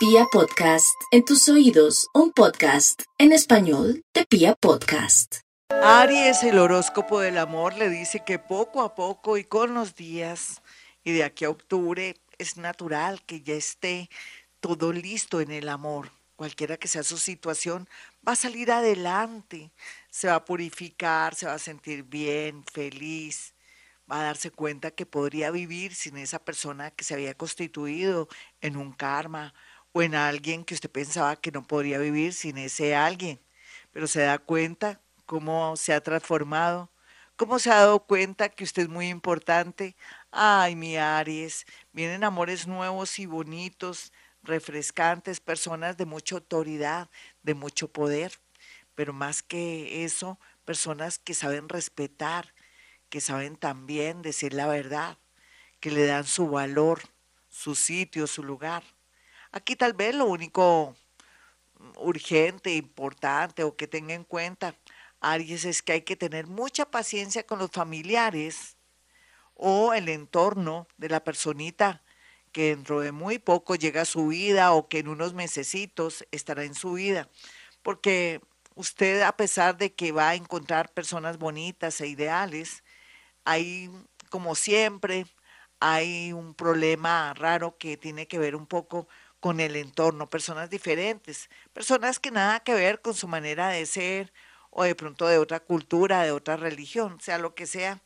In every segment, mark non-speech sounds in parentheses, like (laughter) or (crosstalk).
Pia Podcast, en tus oídos, un podcast en español de Pia Podcast. Aries, el horóscopo del amor, le dice que poco a poco y con los días y de aquí a octubre es natural que ya esté todo listo en el amor. Cualquiera que sea su situación, va a salir adelante, se va a purificar, se va a sentir bien, feliz, va a darse cuenta que podría vivir sin esa persona que se había constituido en un karma o en alguien que usted pensaba que no podría vivir sin ese alguien, pero se da cuenta cómo se ha transformado, cómo se ha dado cuenta que usted es muy importante. Ay, mi Aries, vienen amores nuevos y bonitos, refrescantes, personas de mucha autoridad, de mucho poder, pero más que eso, personas que saben respetar, que saben también decir la verdad, que le dan su valor, su sitio, su lugar. Aquí tal vez lo único urgente, importante o que tenga en cuenta, Aries, es que hay que tener mucha paciencia con los familiares o el entorno de la personita que dentro de muy poco llega a su vida o que en unos mesecitos estará en su vida. Porque usted, a pesar de que va a encontrar personas bonitas e ideales, hay, como siempre, hay un problema raro que tiene que ver un poco con el entorno, personas diferentes, personas que nada que ver con su manera de ser o de pronto de otra cultura, de otra religión, sea lo que sea.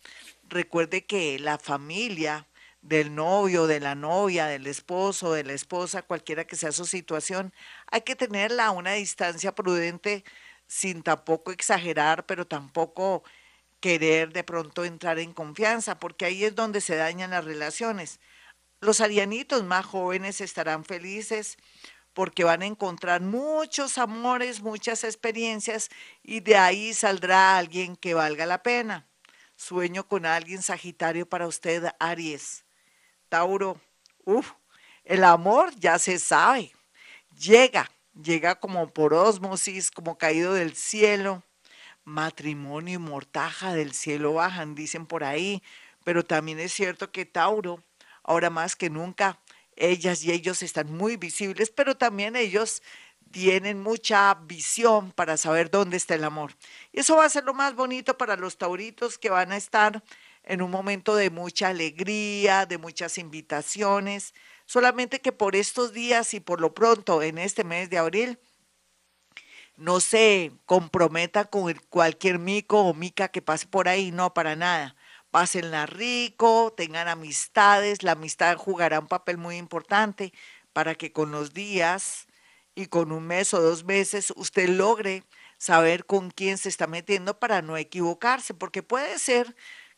Recuerde que la familia del novio, de la novia, del esposo, de la esposa, cualquiera que sea su situación, hay que tenerla a una distancia prudente sin tampoco exagerar, pero tampoco querer de pronto entrar en confianza, porque ahí es donde se dañan las relaciones. Los arianitos más jóvenes estarán felices porque van a encontrar muchos amores, muchas experiencias y de ahí saldrá alguien que valga la pena. Sueño con alguien Sagitario para usted, Aries. Tauro, uff, el amor ya se sabe, llega, llega como por ósmosis, como caído del cielo. Matrimonio y mortaja del cielo bajan, dicen por ahí, pero también es cierto que Tauro ahora más que nunca, ellas y ellos están muy visibles, pero también ellos tienen mucha visión para saber dónde está el amor. Y eso va a ser lo más bonito para los tauritos que van a estar en un momento de mucha alegría, de muchas invitaciones, solamente que por estos días y por lo pronto en este mes de abril, no se comprometa con cualquier mico o mica que pase por ahí, no, para nada pásenla rico, tengan amistades, la amistad jugará un papel muy importante para que con los días y con un mes o dos meses usted logre saber con quién se está metiendo para no equivocarse, porque puede ser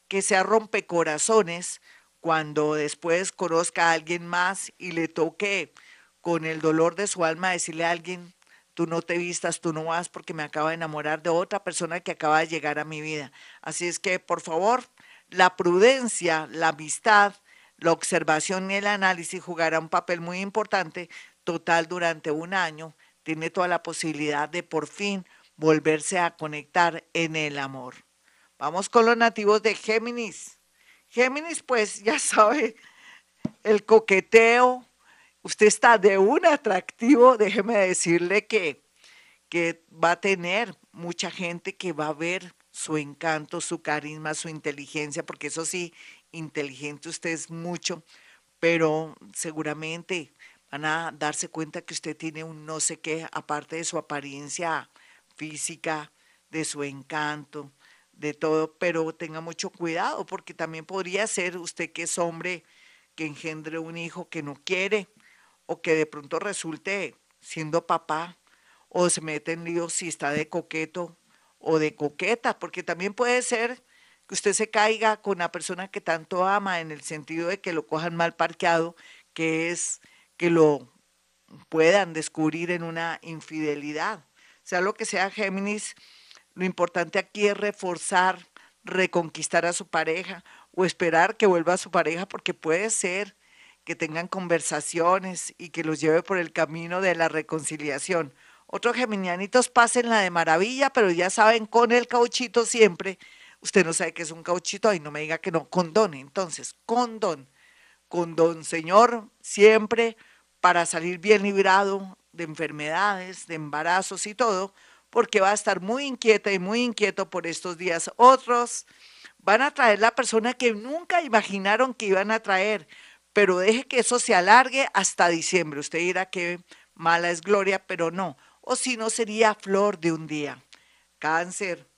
que sea rompecorazones cuando después conozca a alguien más y le toque con el dolor de su alma decirle a alguien, tú no te vistas, tú no vas porque me acaba de enamorar de otra persona que acaba de llegar a mi vida. Así es que, por favor, la prudencia, la amistad, la observación y el análisis jugará un papel muy importante. Total, durante un año tiene toda la posibilidad de por fin volverse a conectar en el amor. Vamos con los nativos de Géminis. Géminis, pues ya (laughs) sabe, el coqueteo. Usted está de un atractivo, déjeme decirle que, que va a tener mucha gente que va a ver su encanto, su carisma, su inteligencia, porque eso sí, inteligente usted es mucho, pero seguramente van a darse cuenta que usted tiene un no sé qué, aparte de su apariencia física, de su encanto, de todo, pero tenga mucho cuidado, porque también podría ser usted que es hombre que engendre un hijo que no quiere, o que de pronto resulte siendo papá, o se mete en líos si está de coqueto o de coqueta, porque también puede ser que usted se caiga con la persona que tanto ama en el sentido de que lo cojan mal parqueado, que es que lo puedan descubrir en una infidelidad. Sea lo que sea Géminis, lo importante aquí es reforzar, reconquistar a su pareja o esperar que vuelva a su pareja porque puede ser que tengan conversaciones y que los lleve por el camino de la reconciliación otros geminianitos pasen la de maravilla, pero ya saben, con el cauchito siempre. Usted no sabe qué es un cauchito, ahí no me diga que no, condón. Entonces, condón. Condón, señor, siempre para salir bien librado de enfermedades, de embarazos y todo, porque va a estar muy inquieta y muy inquieto por estos días. Otros van a traer la persona que nunca imaginaron que iban a traer, pero deje que eso se alargue hasta diciembre. Usted dirá que mala es gloria, pero no. O si no, sería flor de un día. Cáncer.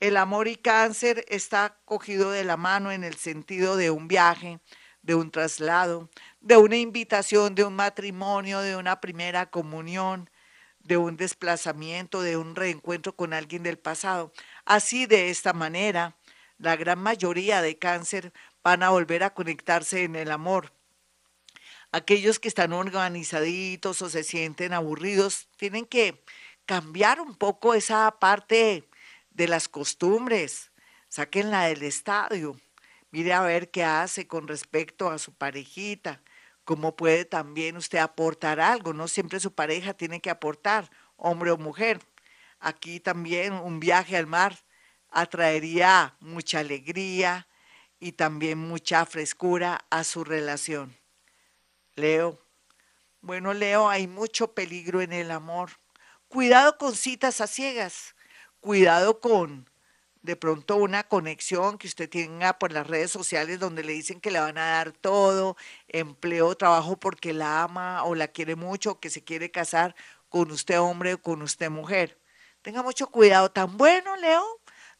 El amor y cáncer está cogido de la mano en el sentido de un viaje, de un traslado, de una invitación, de un matrimonio, de una primera comunión, de un desplazamiento, de un reencuentro con alguien del pasado. Así de esta manera, la gran mayoría de cáncer van a volver a conectarse en el amor. Aquellos que están organizaditos o se sienten aburridos, tienen que cambiar un poco esa parte de las costumbres, sáquenla del estadio, mire a ver qué hace con respecto a su parejita, cómo puede también usted aportar algo, no siempre su pareja tiene que aportar, hombre o mujer. Aquí también un viaje al mar atraería mucha alegría y también mucha frescura a su relación. Leo. Bueno, Leo, hay mucho peligro en el amor. Cuidado con citas a ciegas. Cuidado con de pronto una conexión que usted tenga por las redes sociales donde le dicen que le van a dar todo, empleo, trabajo porque la ama o la quiere mucho, que se quiere casar con usted hombre o con usted mujer. Tenga mucho cuidado. Tan bueno, Leo,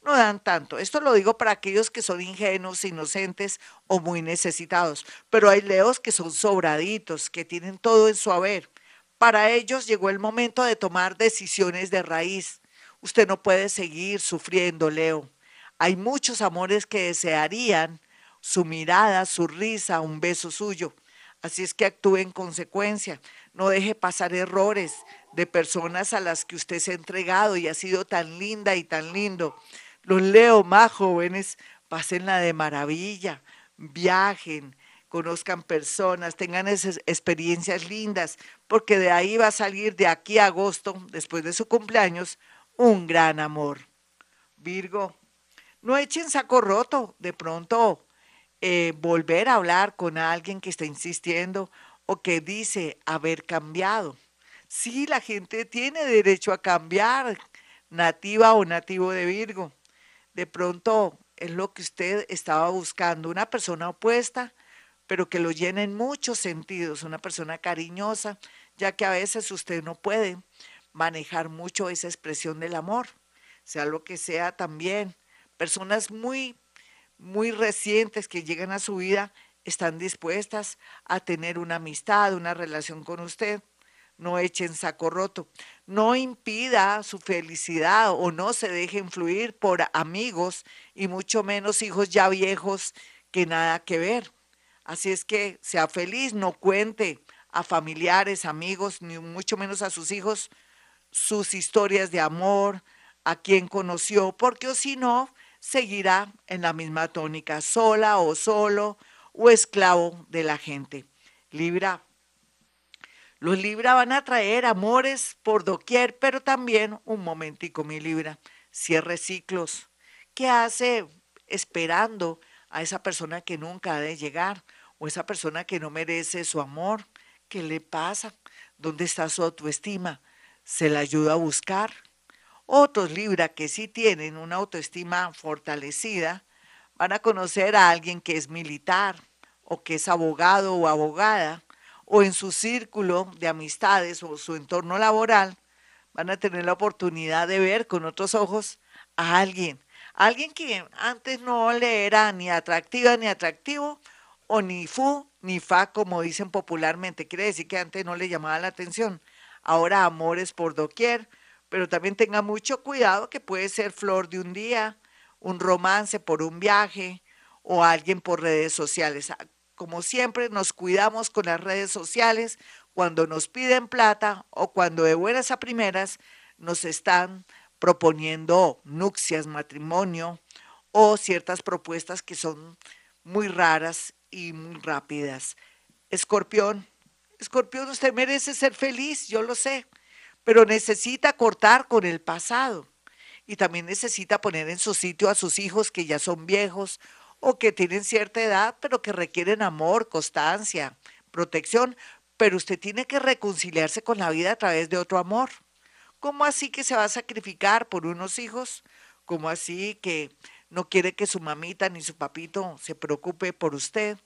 no dan tanto. Esto lo digo para aquellos que son ingenuos, inocentes o muy necesitados. Pero hay leos que son sobraditos, que tienen todo en su haber. Para ellos llegó el momento de tomar decisiones de raíz Usted no puede seguir sufriendo, Leo. Hay muchos amores que desearían su mirada, su risa, un beso suyo. Así es que actúe en consecuencia. No deje pasar errores de personas a las que usted se ha entregado y ha sido tan linda y tan lindo. Los leo más jóvenes, pásenla de maravilla, viajen, conozcan personas, tengan esas experiencias lindas, porque de ahí va a salir de aquí a agosto, después de su cumpleaños, un gran amor. Virgo, no echen saco roto, de pronto eh, volver a hablar con alguien que está insistiendo o que dice haber cambiado. Sí, la gente tiene derecho a cambiar, nativa o nativo de Virgo. De pronto es lo que usted estaba buscando, una persona opuesta, pero que lo llena en muchos sentidos, una persona cariñosa, ya que a veces usted no puede manejar mucho esa expresión del amor, sea lo que sea también. Personas muy, muy recientes que llegan a su vida están dispuestas a tener una amistad, una relación con usted. No echen saco roto. No impida su felicidad o no se deje influir por amigos y mucho menos hijos ya viejos que nada que ver. Así es que sea feliz, no cuente a familiares, amigos, ni mucho menos a sus hijos sus historias de amor, a quien conoció, porque o si no, seguirá en la misma tónica, sola o solo o esclavo de la gente. Libra. Los Libra van a traer amores por doquier, pero también, un momentico, mi Libra, cierre ciclos. ¿Qué hace esperando a esa persona que nunca ha de llegar o esa persona que no merece su amor? ¿Qué le pasa? ¿Dónde está su autoestima? se la ayuda a buscar. Otros Libra que sí tienen una autoestima fortalecida van a conocer a alguien que es militar o que es abogado o abogada o en su círculo de amistades o su entorno laboral van a tener la oportunidad de ver con otros ojos a alguien, alguien que antes no le era ni atractiva ni atractivo o ni fu ni fa como dicen popularmente, quiere decir que antes no le llamaba la atención. Ahora amores por doquier, pero también tenga mucho cuidado que puede ser flor de un día, un romance por un viaje o alguien por redes sociales. Como siempre, nos cuidamos con las redes sociales cuando nos piden plata o cuando de buenas a primeras nos están proponiendo nupcias, matrimonio o ciertas propuestas que son muy raras y muy rápidas. Escorpión, Escorpión, usted merece ser feliz, yo lo sé, pero necesita cortar con el pasado y también necesita poner en su sitio a sus hijos que ya son viejos o que tienen cierta edad, pero que requieren amor, constancia, protección, pero usted tiene que reconciliarse con la vida a través de otro amor. ¿Cómo así que se va a sacrificar por unos hijos? ¿Cómo así que no quiere que su mamita ni su papito se preocupe por usted?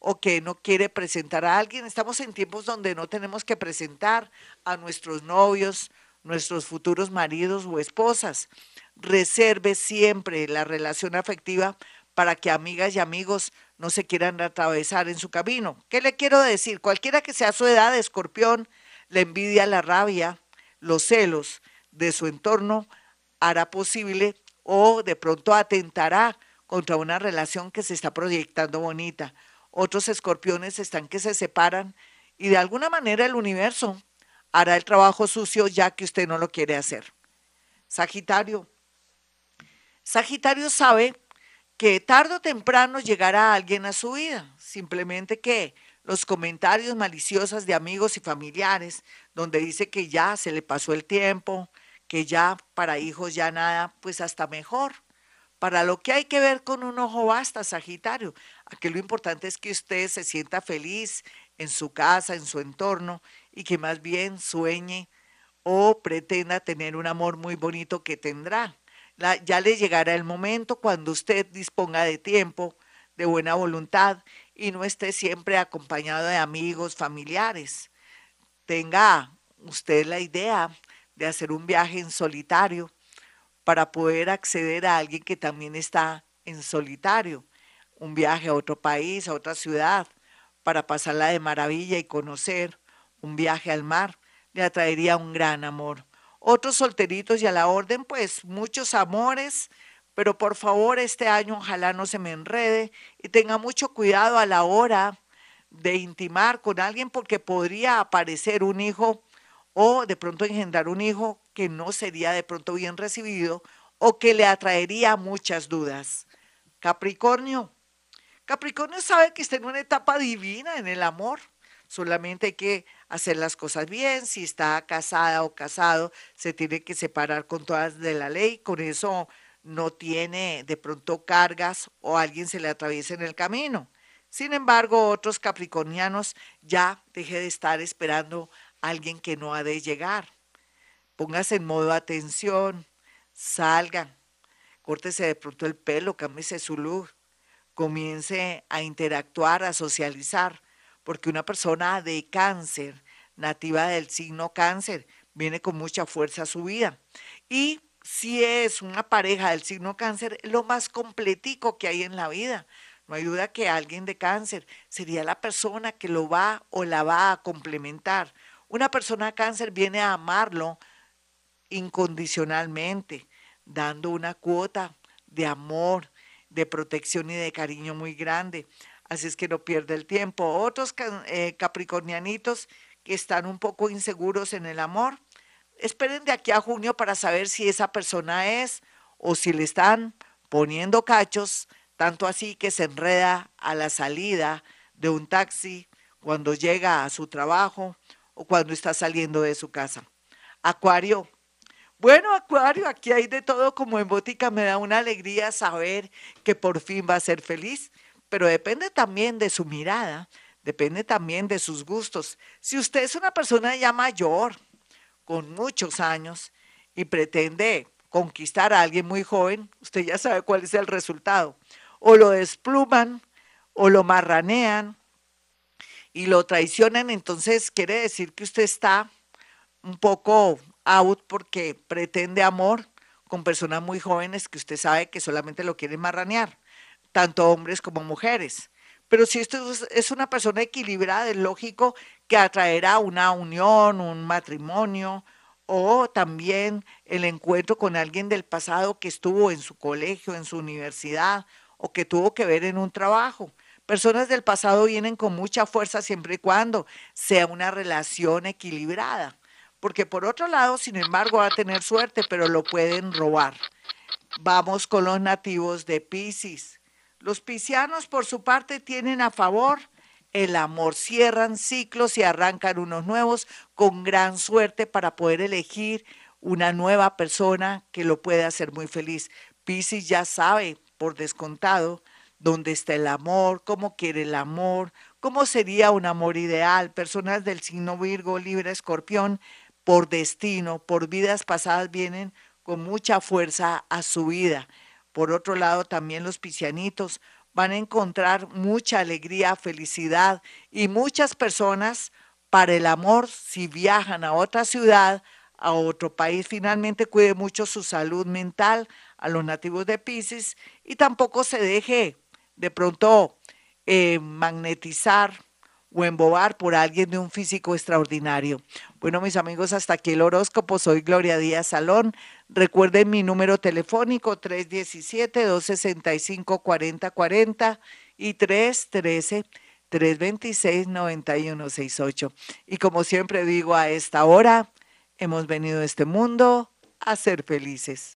¿O que no quiere presentar a alguien? Estamos en tiempos donde no tenemos que presentar a nuestros novios, nuestros futuros maridos o esposas. Reserve siempre la relación afectiva para que amigas y amigos no se quieran atravesar en su camino. ¿Qué le quiero decir? Cualquiera que sea su edad escorpión, la envidia, la rabia, los celos de su entorno hará posible o de pronto atentará contra una relación que se está proyectando bonita. Otros escorpiones están que se separan y de alguna manera el universo hará el trabajo sucio ya que usted no lo quiere hacer. Sagitario. Sagitario sabe que tarde o temprano llegará alguien a su vida, simplemente que los comentarios maliciosos de amigos y familiares, donde dice que ya se le pasó el tiempo, que ya para hijos ya nada, pues hasta mejor. Para lo que hay que ver con un ojo basta, Sagitario. Aquí lo importante es que usted se sienta feliz en su casa, en su entorno, y que más bien sueñe o pretenda tener un amor muy bonito que tendrá. Ya le llegará el momento cuando usted disponga de tiempo, de buena voluntad y no esté siempre acompañado de amigos, familiares. Tenga usted la idea de hacer un viaje en solitario para poder acceder a alguien que también está en solitario, un viaje a otro país, a otra ciudad, para pasarla de maravilla y conocer, un viaje al mar, le atraería un gran amor. Otros solteritos y a la orden, pues muchos amores, pero por favor este año ojalá no se me enrede y tenga mucho cuidado a la hora de intimar con alguien porque podría aparecer un hijo o de pronto engendrar un hijo que no sería de pronto bien recibido o que le atraería muchas dudas. Capricornio. Capricornio sabe que está en una etapa divina en el amor. Solamente hay que hacer las cosas bien. Si está casada o casado, se tiene que separar con todas de la ley. Con eso no tiene de pronto cargas o alguien se le atraviesa en el camino. Sin embargo, otros capricornianos ya deje de estar esperando alguien que no ha de llegar. Póngase en modo atención, salga, córtese de pronto el pelo, cámbiese su look, comience a interactuar, a socializar, porque una persona de cáncer, nativa del signo cáncer, viene con mucha fuerza a su vida. Y si es una pareja del signo cáncer, lo más completico que hay en la vida. No hay duda que alguien de cáncer sería la persona que lo va o la va a complementar. Una persona de cáncer viene a amarlo incondicionalmente, dando una cuota de amor, de protección y de cariño muy grande. Así es que no pierde el tiempo. Otros eh, capricornianitos que están un poco inseguros en el amor, esperen de aquí a junio para saber si esa persona es o si le están poniendo cachos, tanto así que se enreda a la salida de un taxi cuando llega a su trabajo o cuando está saliendo de su casa. Acuario. Bueno, Acuario, aquí hay de todo como en botica. Me da una alegría saber que por fin va a ser feliz, pero depende también de su mirada, depende también de sus gustos. Si usted es una persona ya mayor, con muchos años, y pretende conquistar a alguien muy joven, usted ya sabe cuál es el resultado. O lo despluman, o lo marranean, y lo traicionan, entonces quiere decir que usted está un poco out porque pretende amor con personas muy jóvenes que usted sabe que solamente lo quieren marranear, tanto hombres como mujeres. Pero si esto es una persona equilibrada, es lógico que atraerá una unión, un matrimonio o también el encuentro con alguien del pasado que estuvo en su colegio, en su universidad o que tuvo que ver en un trabajo. Personas del pasado vienen con mucha fuerza siempre y cuando sea una relación equilibrada. Porque por otro lado, sin embargo, va a tener suerte, pero lo pueden robar. Vamos con los nativos de Pisces. Los piscianos, por su parte, tienen a favor el amor. Cierran ciclos y arrancan unos nuevos con gran suerte para poder elegir una nueva persona que lo pueda hacer muy feliz. Pisces ya sabe, por descontado, dónde está el amor, cómo quiere el amor, ¿Cómo sería un amor ideal? Personas del signo Virgo, Libre, Escorpión, por destino, por vidas pasadas, vienen con mucha fuerza a su vida. Por otro lado, también los piscianitos van a encontrar mucha alegría, felicidad y muchas personas para el amor si viajan a otra ciudad, a otro país. Finalmente, cuide mucho su salud mental a los nativos de Pisces y tampoco se deje de pronto eh, magnetizar o embobar por alguien de un físico extraordinario. Bueno, mis amigos, hasta aquí el horóscopo. Soy Gloria Díaz Salón. Recuerden mi número telefónico 317-265-4040 y 313-326-9168. Y como siempre digo a esta hora, hemos venido a este mundo a ser felices.